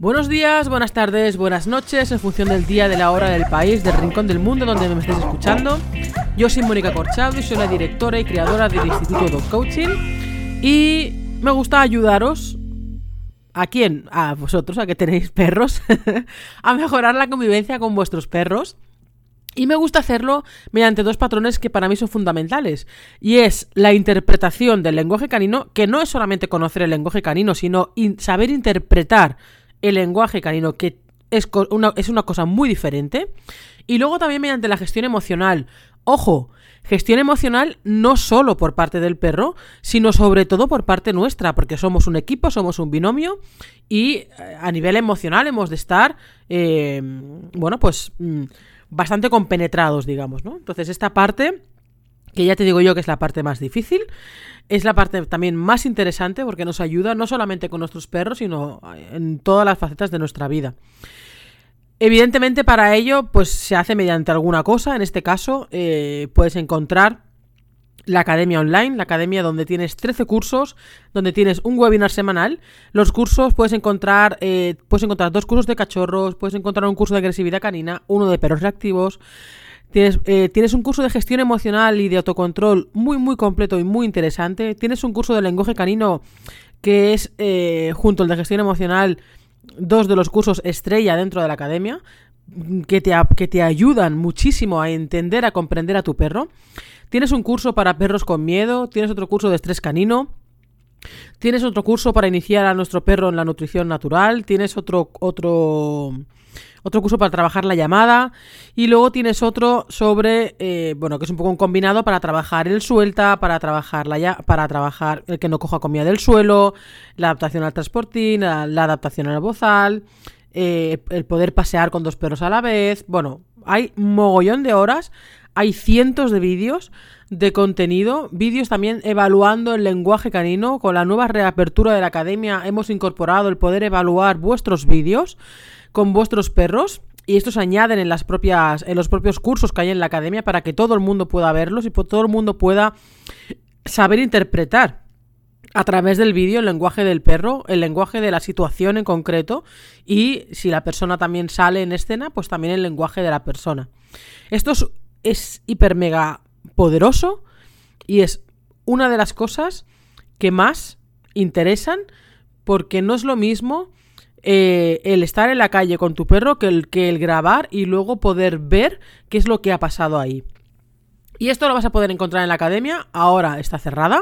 Buenos días, buenas tardes, buenas noches, en función del día, de la hora, del país, del rincón del mundo donde me estés escuchando. Yo soy Mónica Corchado y soy la directora y creadora del Instituto Dog Coaching. Y me gusta ayudaros. ¿A quién? A vosotros, a que tenéis perros, a mejorar la convivencia con vuestros perros. Y me gusta hacerlo mediante dos patrones que para mí son fundamentales. Y es la interpretación del lenguaje canino, que no es solamente conocer el lenguaje canino, sino saber interpretar el lenguaje canino, que es una, es una cosa muy diferente. Y luego también mediante la gestión emocional. Ojo, gestión emocional no solo por parte del perro, sino sobre todo por parte nuestra, porque somos un equipo, somos un binomio y eh, a nivel emocional hemos de estar, eh, bueno, pues mm, bastante compenetrados, digamos, ¿no? Entonces esta parte, que ya te digo yo que es la parte más difícil, es la parte también más interesante porque nos ayuda no solamente con nuestros perros, sino en todas las facetas de nuestra vida. Evidentemente para ello pues se hace mediante alguna cosa, en este caso eh, puedes encontrar la academia online, la academia donde tienes 13 cursos, donde tienes un webinar semanal. Los cursos puedes encontrar, eh, puedes encontrar dos cursos de cachorros, puedes encontrar un curso de agresividad canina, uno de perros reactivos, Tienes, eh, tienes, un curso de gestión emocional y de autocontrol muy, muy completo y muy interesante. Tienes un curso de lenguaje canino que es, eh, junto al de gestión emocional, dos de los cursos estrella dentro de la academia, que te, que te ayudan muchísimo a entender, a comprender a tu perro. Tienes un curso para perros con miedo, tienes otro curso de estrés canino. Tienes otro curso para iniciar a nuestro perro en la nutrición natural. Tienes otro, otro otro curso para trabajar la llamada y luego tienes otro sobre, eh, bueno, que es un poco un combinado para trabajar el suelta, para trabajar la para trabajar el que no coja comida del suelo, la adaptación al transportín, la, adaptación al bozal, eh, el poder pasear con dos perros a la vez, bueno, hay mogollón de horas, hay cientos de vídeos de contenido, vídeos también evaluando el lenguaje canino. Con la nueva reapertura de la academia hemos incorporado el poder evaluar vuestros vídeos con vuestros perros y estos añaden en las propias en los propios cursos que hay en la academia para que todo el mundo pueda verlos y todo el mundo pueda saber interpretar a través del vídeo el lenguaje del perro, el lenguaje de la situación en concreto y si la persona también sale en escena, pues también el lenguaje de la persona. Esto es, hiper mega poderoso y es una de las cosas que más interesan porque no es lo mismo eh, el estar en la calle con tu perro que el, que el grabar y luego poder ver qué es lo que ha pasado ahí. Y esto lo vas a poder encontrar en la academia. Ahora está cerrada.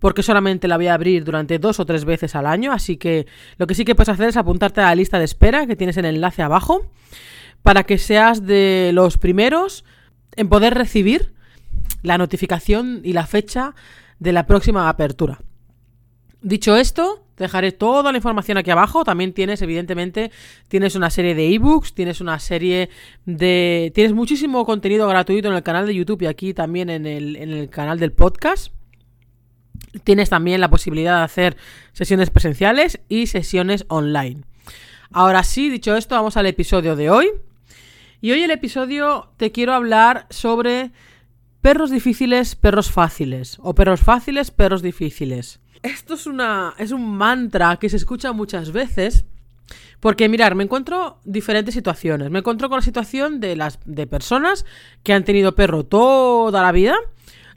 Porque solamente la voy a abrir durante dos o tres veces al año. Así que lo que sí que puedes hacer es apuntarte a la lista de espera que tienes en el enlace abajo. Para que seas de los primeros en poder recibir la notificación y la fecha de la próxima apertura. Dicho esto, dejaré toda la información aquí abajo. También tienes, evidentemente, tienes una serie de ebooks, tienes una serie de... Tienes muchísimo contenido gratuito en el canal de YouTube y aquí también en el, en el canal del podcast. Tienes también la posibilidad de hacer sesiones presenciales y sesiones online. Ahora sí, dicho esto, vamos al episodio de hoy. Y hoy el episodio te quiero hablar sobre perros difíciles, perros fáciles. O perros fáciles, perros difíciles. Esto es una. es un mantra que se escucha muchas veces. Porque, mirar, me encuentro diferentes situaciones. Me encuentro con la situación de las de personas que han tenido perro toda la vida,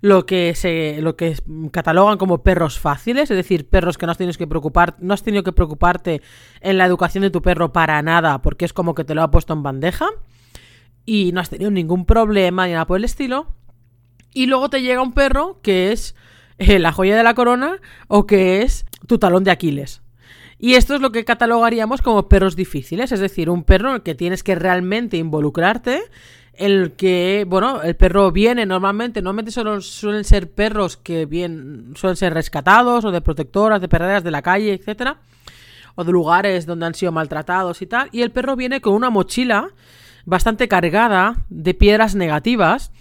lo que se lo que catalogan como perros fáciles, es decir, perros que no has tenido que preocupar, no has tenido que preocuparte en la educación de tu perro para nada, porque es como que te lo ha puesto en bandeja y no has tenido ningún problema ni nada por el estilo. Y luego te llega un perro que es eh, la joya de la corona o que es tu talón de Aquiles. Y esto es lo que catalogaríamos como perros difíciles, es decir, un perro en el que tienes que realmente involucrarte, el que, bueno, el perro viene normalmente, normalmente solo suelen ser perros que bien, suelen ser rescatados o de protectoras, de perreras de la calle, etcétera, o de lugares donde han sido maltratados y tal, y el perro viene con una mochila bastante cargada de piedras negativas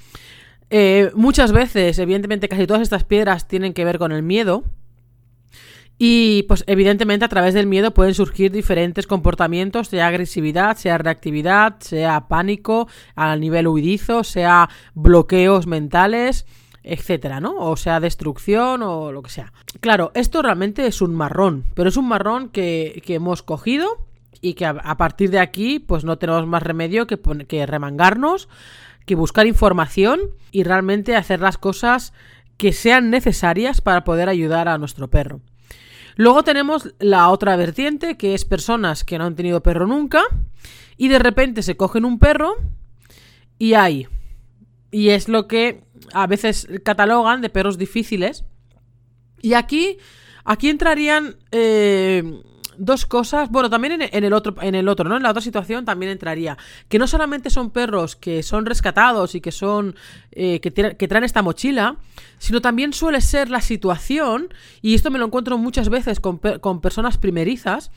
eh, muchas veces, evidentemente, casi todas estas piedras tienen que ver con el miedo. Y pues evidentemente a través del miedo pueden surgir diferentes comportamientos, sea agresividad, sea reactividad, sea pánico a nivel huidizo, sea bloqueos mentales, etcétera, ¿no? O sea destrucción o lo que sea. Claro, esto realmente es un marrón, pero es un marrón que, que hemos cogido y que a, partir de aquí pues no tenemos más remedio que, que remangarnos, que buscar información y realmente hacer las cosas que sean necesarias para poder ayudar a nuestro perro. Luego tenemos la otra vertiente, que es personas que no han tenido perro nunca y de repente se cogen un perro y hay. Y es lo que a veces catalogan de perros difíciles. Y aquí, aquí entrarían eh, dos cosas. Bueno, también en, el otro, en el otro, ¿no? En la otra situación también entraría. Que no solamente son perros que son rescatados y que son. eh, que, que traen esta mochila. Sino también suele ser la situación. Y esto me lo encuentro muchas veces con, con personas primerizas.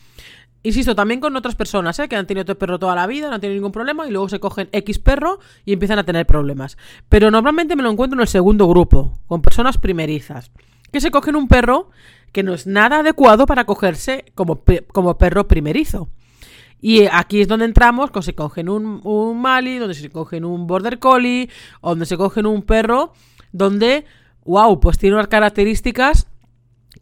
Insisto, también con otras personas, ¿eh? que han tenido perro toda la vida, no han tenido ningún problema, y luego se cogen X perro y empiezan a tener problemas. Pero normalmente me lo encuentro en el segundo grupo, con personas primerizas, que se cogen un perro que no es nada adecuado para cogerse como, como perro primerizo. Y aquí es donde entramos, cuando se cogen un, un Mali, donde se cogen un Border Collie, donde se cogen un perro donde, wow, pues tiene unas características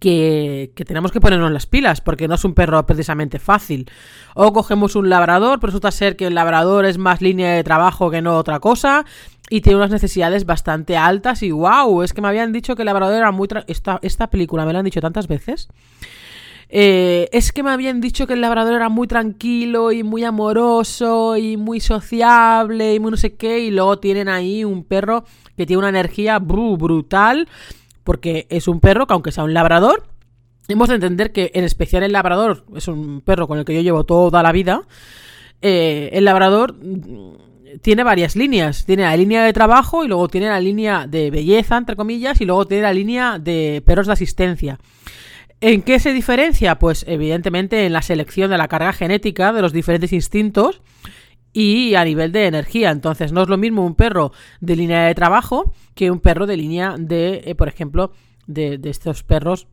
que, tenemos que ponernos las pilas, porque no es un perro precisamente fácil. O cogemos un labrador, pero resulta ser que el labrador es más línea de trabajo que no otra cosa, y tiene unas necesidades bastante altas, y wow, es que me habían dicho que el labrador era muy... Esta, esta película me la han dicho tantas veces. Eh, es que me habían dicho que el labrador era muy tranquilo y muy amoroso y muy sociable y muy no sé qué. Y luego tienen ahí un perro que tiene una energía bru- brutal. Porque es un perro que aunque sea un labrador, hemos de entender que en especial el labrador es un perro con el que yo llevo toda la vida. eh, el labrador mm, tiene varias líneas. Tiene la línea de trabajo y luego tiene la línea de belleza, entre comillas, y luego tiene la línea de perros de asistencia. ¿En qué se diferencia? Pues evidentemente en la selección de la carga genética de los diferentes instintos y a nivel de energía. Entonces no es lo mismo un perro de línea de trabajo que un perro de línea de, eh, por ejemplo, de, estos perros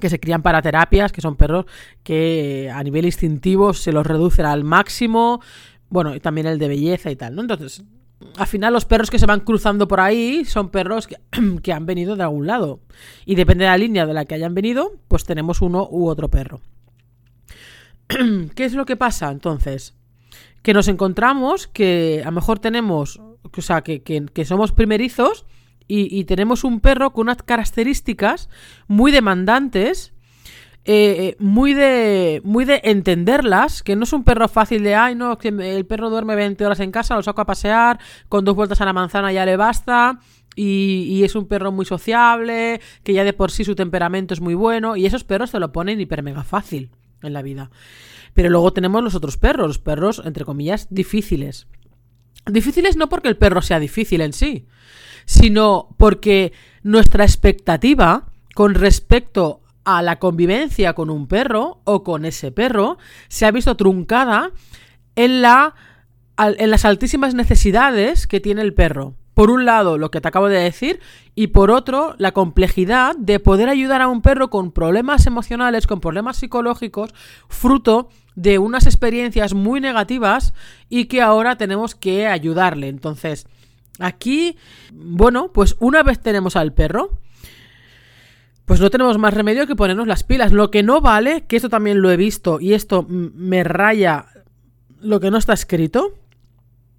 que se crían para terapias, que son perros que eh, a nivel instintivo se los reducen al máximo, bueno, y también el de belleza y tal, ¿no? Entonces, al final los perros que se van cruzando por ahí son perros que, que han venido de algún lado. Y depende de la línea de la que hayan venido, pues tenemos uno u otro perro. ¿Qué es lo que pasa entonces? Que nos encontramos que a lo mejor tenemos, o sea, que, que- que somos primerizos y, tenemos un perro con unas características muy demandantes, eh, eh, muy de muy de entenderlas, que no es un perro fácil de, ay, no, que el perro duerme 20 horas en casa, lo saco a pasear, con dos vueltas a la manzana ya le basta, y, y es un perro muy sociable, que ya de por sí su temperamento es muy bueno, y esos perros te lo ponen hiper mega fácil en la vida. Pero luego tenemos los otros perros, los perros, entre comillas, difíciles. Difíciles no porque el perro sea difícil en sí, sino porque nuestra expectativa con respecto a la convivencia con un perro o con ese perro se ha visto truncada en, la, en las altísimas necesidades que tiene el perro. Por un lado, lo que te acabo de decir, y por otro, la complejidad de poder ayudar a un perro con problemas emocionales, con problemas psicológicos, fruto de unas experiencias muy negativas y que ahora tenemos que ayudarle. Entonces, aquí, bueno, pues una vez tenemos al perro, pues no tenemos más remedio que ponernos las pilas. Lo que no vale, que esto también lo he visto y esto me raya lo que no está escrito,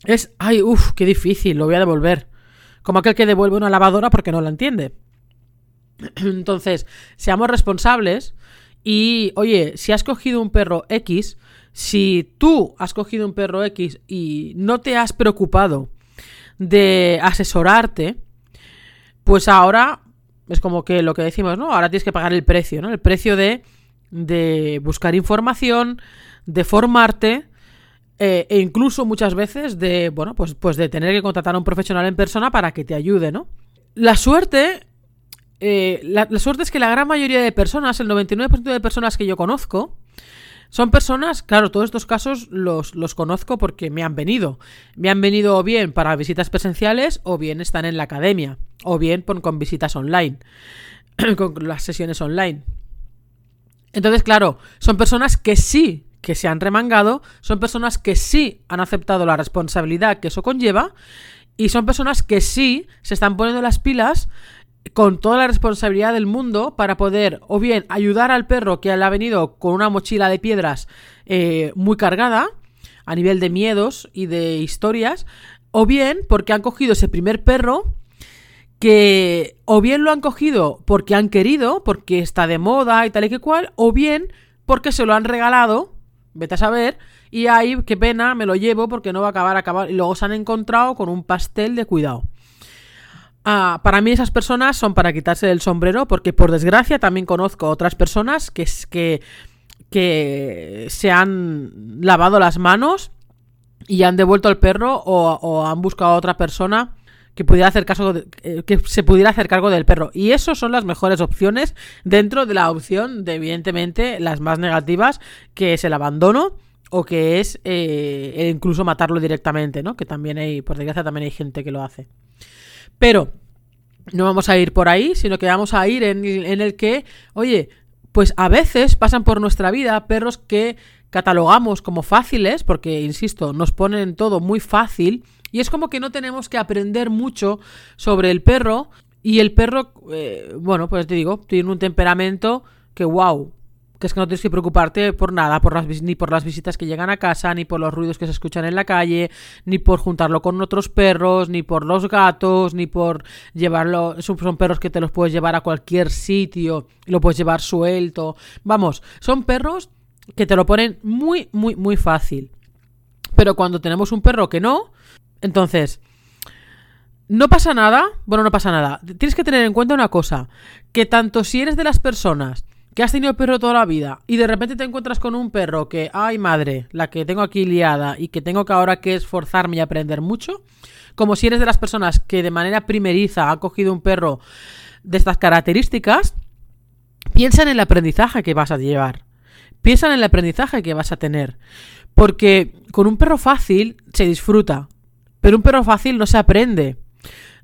es, ay, uff, qué difícil, lo voy a devolver. Como aquel que devuelve una lavadora porque no la entiende. Entonces, seamos responsables y, oye, si has cogido un perro X, si tú has cogido un perro X y no te has preocupado de asesorarte, pues ahora es como que lo que decimos, ¿no? Ahora tienes que pagar el precio, ¿no? El precio de, de buscar información, de formarte eh, e incluso muchas veces de, bueno, pues, pues de tener que contratar a un profesional en persona para que te ayude, ¿no? La suerte, eh, la, suerte es que la gran mayoría de personas, el 99% de personas que yo conozco, son personas, claro, todos estos casos los, los conozco porque me han venido. Me han venido o bien para visitas presenciales o bien están en la academia o bien con visitas online, con las sesiones online. Entonces, claro, son personas que sí que se han remangado, son personas que sí han aceptado la responsabilidad que eso conlleva y son personas que sí se están poniendo las pilas con toda la responsabilidad del mundo para poder o bien ayudar al perro que le ha venido con una mochila de piedras eh, muy cargada a nivel de miedos y de historias, o bien porque han cogido ese primer perro que o bien lo han cogido porque han querido, porque está de moda y tal y que cual, o bien porque se lo han regalado, vete a saber, y ahí, qué pena, me lo llevo porque no va a acabar, acabar, y luego se han encontrado con un pastel de cuidado. Ah, para mí esas personas son para quitarse el sombrero porque por desgracia también conozco otras personas que, que, que se han lavado las manos y han devuelto al perro o, han buscado a otra persona que pudiera hacer caso eh, que se pudiera hacer cargo del perro. Y eso son las mejores opciones dentro de la opción de evidentemente las más negativas que es el abandono o que es eh, incluso matarlo directamente no que también hay por desgracia también hay gente que lo hace. Pero no vamos a ir por ahí, sino que vamos a ir en, el que, oye, pues a veces pasan por nuestra vida perros que catalogamos como fáciles, porque, insisto, nos ponen todo muy fácil, y es como que no tenemos que aprender mucho sobre el perro, y el perro, eh, bueno, pues te digo, tiene un temperamento que, wow, que es que no tienes que preocuparte por nada, por las, ni por las visitas que llegan a casa, ni por los ruidos que se escuchan en la calle, ni por juntarlo con otros perros, ni por los gatos, ni por llevarlo. Son perros que te los puedes llevar a cualquier sitio, lo puedes llevar suelto. Vamos, son perros que te lo ponen muy, muy, muy fácil. Pero cuando tenemos un perro que no, entonces. No pasa nada, bueno, no pasa nada. Tienes que tener en cuenta una cosa, que tanto si eres de las personas que has tenido perro toda la vida y de repente te encuentras con un perro que, ay madre, la que tengo aquí liada y que tengo que ahora que esforzarme y aprender mucho, como si eres de las personas que de manera primeriza ha cogido un perro de estas características, piensa en el aprendizaje que vas a llevar. Piensa en el aprendizaje que vas a tener. Porque con un perro fácil se disfruta, pero un perro fácil no se aprende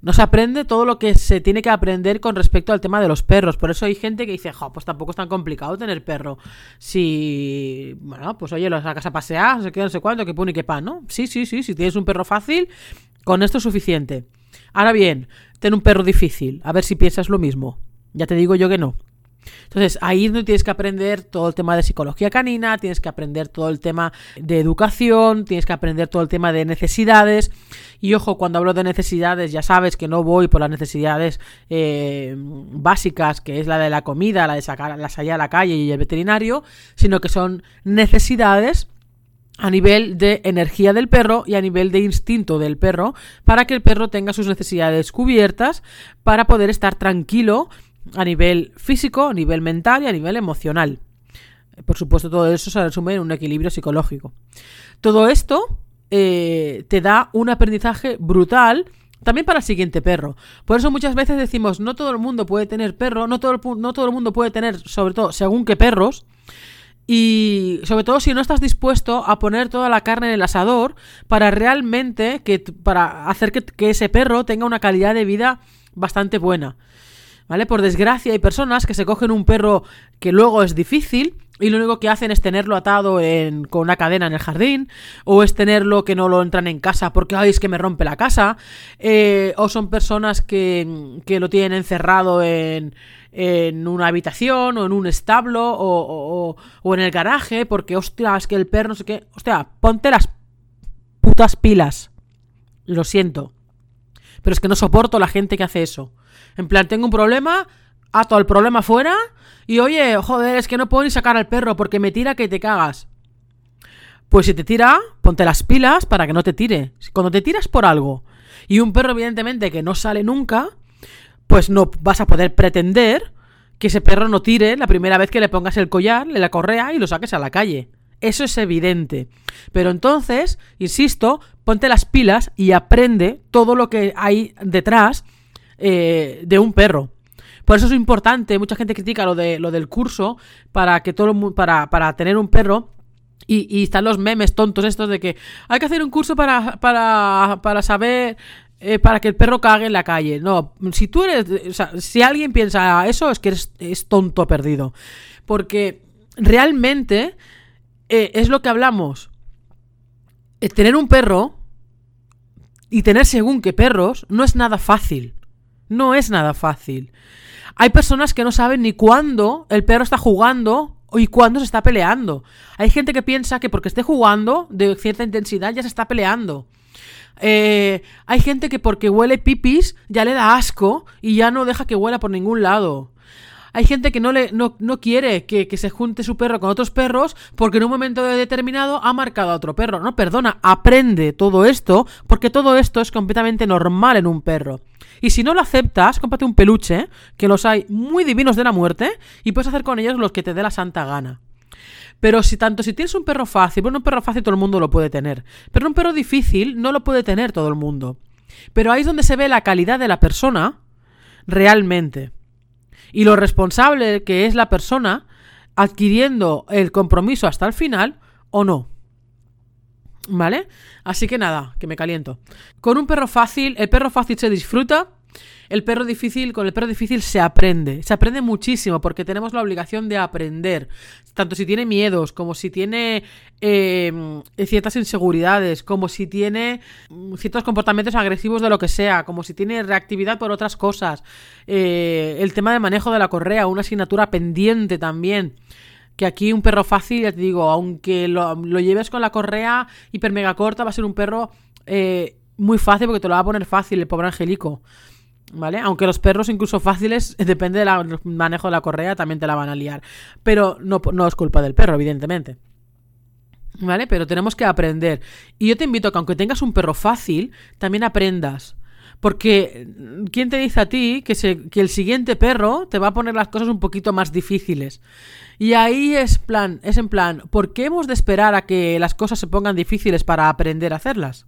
no se aprende todo lo que se tiene que aprender con respecto al tema de los perros. Por eso hay gente que dice, jo, pues tampoco es tan complicado tener perro. Si, bueno, pues oye, lo sacas a pasear, qué, no sé cuánto, que pone y qué pan, ¿no? Sí, sí, sí, si tienes un perro fácil, con esto es suficiente. Ahora bien, ten un perro difícil, a ver si piensas lo mismo. Ya te digo yo que no. Entonces, ahí no tienes que aprender todo el tema de psicología canina, tienes que aprender todo el tema de educación, tienes que aprender todo el tema de necesidades. Y ojo, cuando hablo de necesidades, ya sabes que no voy por las necesidades eh, básicas, que es la de la comida, la de sacar la salir a la calle y el veterinario, sino que son necesidades a nivel de energía del perro y a nivel de instinto del perro para que el perro tenga sus necesidades cubiertas para poder estar tranquilo a nivel físico, a nivel mental y a nivel emocional. Por supuesto, todo eso se resume en un equilibrio psicológico. Todo esto eh, te da un aprendizaje brutal también para el siguiente perro. Por eso muchas veces decimos, no todo el mundo puede tener perro, no todo el, no todo el mundo puede tener, sobre todo, según qué perros. Y sobre todo si no estás dispuesto a poner toda la carne en el asador para realmente que, para hacer que ese perro tenga una calidad de vida bastante buena. ¿Vale? Por desgracia hay personas que se cogen un perro que luego es difícil y lo único que hacen es tenerlo atado con una cadena en el jardín, o es tenerlo que no lo entran en casa porque, ay, es que me rompe la casa, eh, o son personas que, que lo tienen encerrado en, en una habitación o en un establo o, o, en el garaje porque, hostia, es que el perro no sé qué. Hostia, ponte las putas pilas. Lo siento. Pero es que no soporto la gente que hace eso. En plan, tengo un problema, ato el problema fuera y oye, joder, es que no puedo ni sacar al perro porque me tira que te cagas. Pues si te tira, ponte las pilas para que no te tire. Cuando te tiras por algo y un perro evidentemente que no sale nunca, pues no vas a poder pretender que ese perro no tire la primera vez que le pongas el collar, le la correa y lo saques a la calle. Eso es evidente. Pero entonces, insisto, ponte las pilas y aprende todo lo que hay detrás eh, de un perro. Por eso es importante, mucha gente critica lo, de, lo del curso para que todo para, para tener un perro. Y, están los memes tontos estos de que hay que hacer un curso para, para, para saber eh, para que el perro cague en la calle. No, si tú eres. Si alguien piensa eso, es que eres, es tonto perdido. Porque realmente eh, es lo que hablamos. tener un perro y tener según qué perros no es nada fácil. No es nada fácil. Hay personas que no saben ni cuándo el perro está jugando y cuándo se está peleando. Hay gente que piensa que porque esté jugando de cierta intensidad ya se está peleando. Eh, hay gente que porque huele pipis ya le da asco y ya no deja que huela por ningún lado. Hay gente que no, le, no, quiere que, que, se junte su perro con otros perros porque en un momento determinado ha marcado a otro perro. No, perdona, aprende todo esto porque todo esto es completamente normal en un perro. Y si no lo aceptas, cómprate un peluche, que los hay muy divinos de la muerte, y puedes hacer con ellos los que te dé la santa gana. Pero si tanto si tienes un perro fácil, bueno, un perro fácil todo el mundo lo puede tener, pero un perro difícil no lo puede tener todo el mundo. Pero ahí es donde se ve la calidad de la persona realmente y lo responsable que es la persona adquiriendo el compromiso hasta el final o no. ¿Vale? Así que nada, que me caliento. Con un perro fácil, el perro fácil se disfruta el perro difícil, con el perro difícil se aprende. Se aprende muchísimo porque tenemos la obligación de aprender. Tanto si tiene miedos, como si tiene em, ciertas inseguridades, como si tiene mm, ciertos comportamientos agresivos de lo que sea, como si tiene reactividad por otras cosas. Eh, el tema de manejo de la correa, una asignatura pendiente también que aquí un perro fácil, ya te digo, aunque lo, lleves con la correa hiper mega corta, va a ser un perro eh, muy fácil porque te lo va a poner fácil el pobre angelico. ¿Vale? Aunque los perros, incluso fáciles, depende del manejo de la correa, también te la van a liar. Pero no, no es culpa del perro, evidentemente. ¿Vale? Pero tenemos que aprender. Y yo te invito a que aunque tengas un perro fácil, también aprendas. Porque, ¿quién te dice a ti que, se, que el siguiente perro te va a poner las cosas un poquito más difíciles? Y ahí es plan, es en plan, ¿por qué hemos de esperar a que las cosas se pongan difíciles para aprender a hacerlas?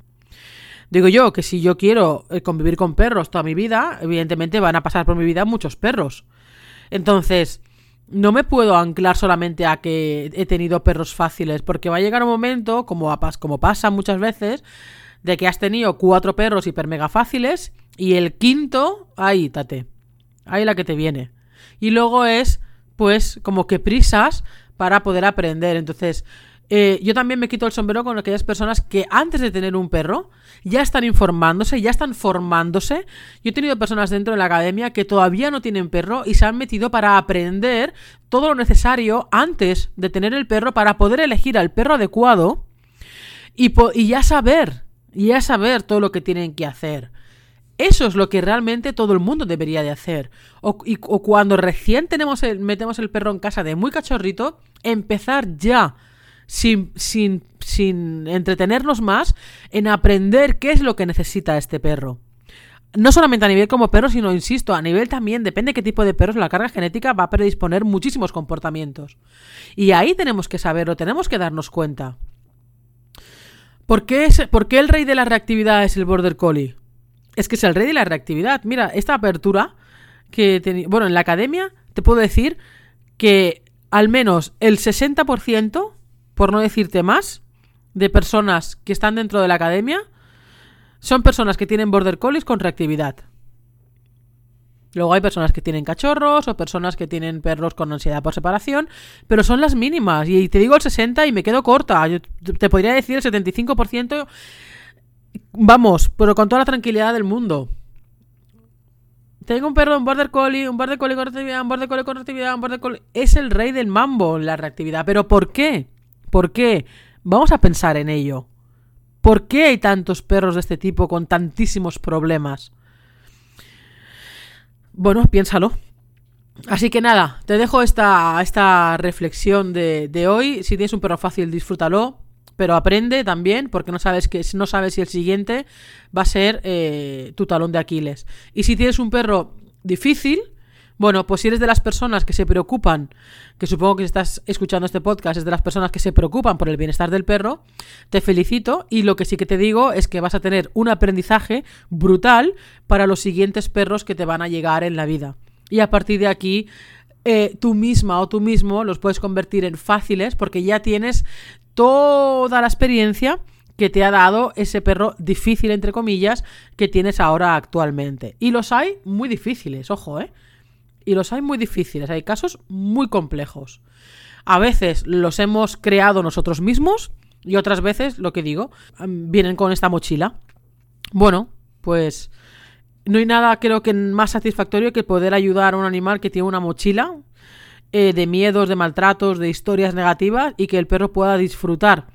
Digo yo que si yo quiero eh, convivir con perros toda mi vida, evidentemente van a pasar por mi vida muchos perros. Entonces, no me puedo anclar solamente a que he tenido perros fáciles, porque va a llegar un momento, como, como pasa muchas veces, de que has tenido cuatro perros hiper mega fáciles y el quinto, ahí, tate. Ahí la que te viene. Y luego es, pues, como que prisas para poder aprender. Entonces, eh, yo también me quito el sombrero con aquellas personas que antes de tener un perro ya están informándose, ya están formándose. Yo he tenido personas dentro de la academia que todavía no tienen perro y se han metido para aprender todo lo necesario antes de tener el perro para poder elegir al perro adecuado y, ya saber, ya saber todo lo que tienen que hacer. Eso es lo que realmente todo el mundo debería de hacer. O, o cuando recién tenemos metemos el perro en casa de muy cachorrito, empezar ya sin, sin, sin entretenernos más en aprender qué es lo que necesita este perro. No solamente a nivel como perro, sino, insisto, a nivel también, depende de qué tipo de perros, la carga genética va a predisponer muchísimos comportamientos. Y ahí tenemos que saberlo, tenemos que darnos cuenta. ¿Por qué, es, ¿Por qué el rey de la reactividad es el Border Collie? Es que es el rey de la reactividad. Mira, esta apertura que tenía... Bueno, en la academia te puedo decir que al menos el 60% por no decirte más, de personas que están dentro de la academia, son personas que tienen border collies con reactividad. Luego hay personas que tienen cachorros o personas que tienen perros con ansiedad por separación, pero son las mínimas. Y te digo el 60 y me quedo corta. Yo te podría decir el 75%. Vamos, pero con toda la tranquilidad del mundo. Tengo un perro, un border collie, un border collie con reactividad, un border collie con reactividad, un border collie. Es el rey del mambo la reactividad. ¿Pero por qué? ¿Por qué? Vamos a pensar en ello. ¿Por qué hay tantos perros de este tipo con tantísimos problemas? Bueno, piénsalo. Así que nada, te dejo esta, esta reflexión de, de, hoy. Si tienes un perro fácil, disfrútalo. Pero aprende también, porque no sabes, que, no sabes si el siguiente va a ser eh, tu talón de Aquiles. Y si tienes un perro difícil, bueno, pues si eres de las personas que se preocupan, que supongo que estás escuchando este podcast, es de las personas que se preocupan por el bienestar del perro, te felicito y lo que sí que te digo es que vas a tener un aprendizaje brutal para los siguientes perros que te van a llegar en la vida. Y a partir de aquí, eh, tú misma o tú mismo los puedes convertir en fáciles porque ya tienes toda la experiencia que te ha dado ese perro difícil, entre comillas, que tienes ahora actualmente. Y los hay muy difíciles, ojo, ¿eh? Y los hay muy difíciles, hay casos muy complejos. A veces los hemos creado nosotros mismos y otras veces, lo que digo, vienen con esta mochila. Bueno, pues no hay nada creo que más satisfactorio que poder ayudar a un animal que tiene una mochila eh, de miedos, de maltratos, de historias negativas y que el perro pueda disfrutar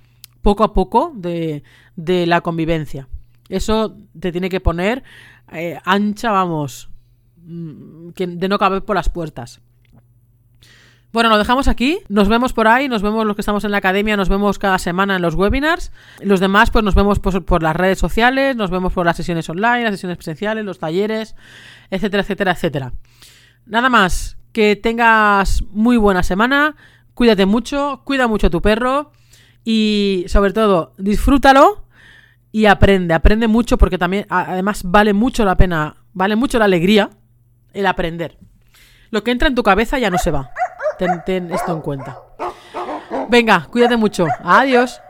poco a poco de, de la convivencia. Eso te tiene que poner eh, ancha, vamos, que de no caber por las puertas. Bueno, lo dejamos aquí. Nos vemos por ahí, nos vemos los que estamos en la academia, nos vemos cada semana en los webinars. Los demás, pues nos vemos por, por, las redes sociales, nos vemos por las sesiones online, las sesiones presenciales, los talleres, etcétera, etcétera, etcétera. Nada más, que tengas muy buena semana, cuídate mucho, cuida mucho a tu perro y sobre todo, disfrútalo y aprende, aprende mucho porque también además vale mucho la pena, vale mucho la alegría el aprender. Lo que entra en tu cabeza ya no se va. Ten, ten esto en cuenta. Venga, cuídate mucho. Adiós.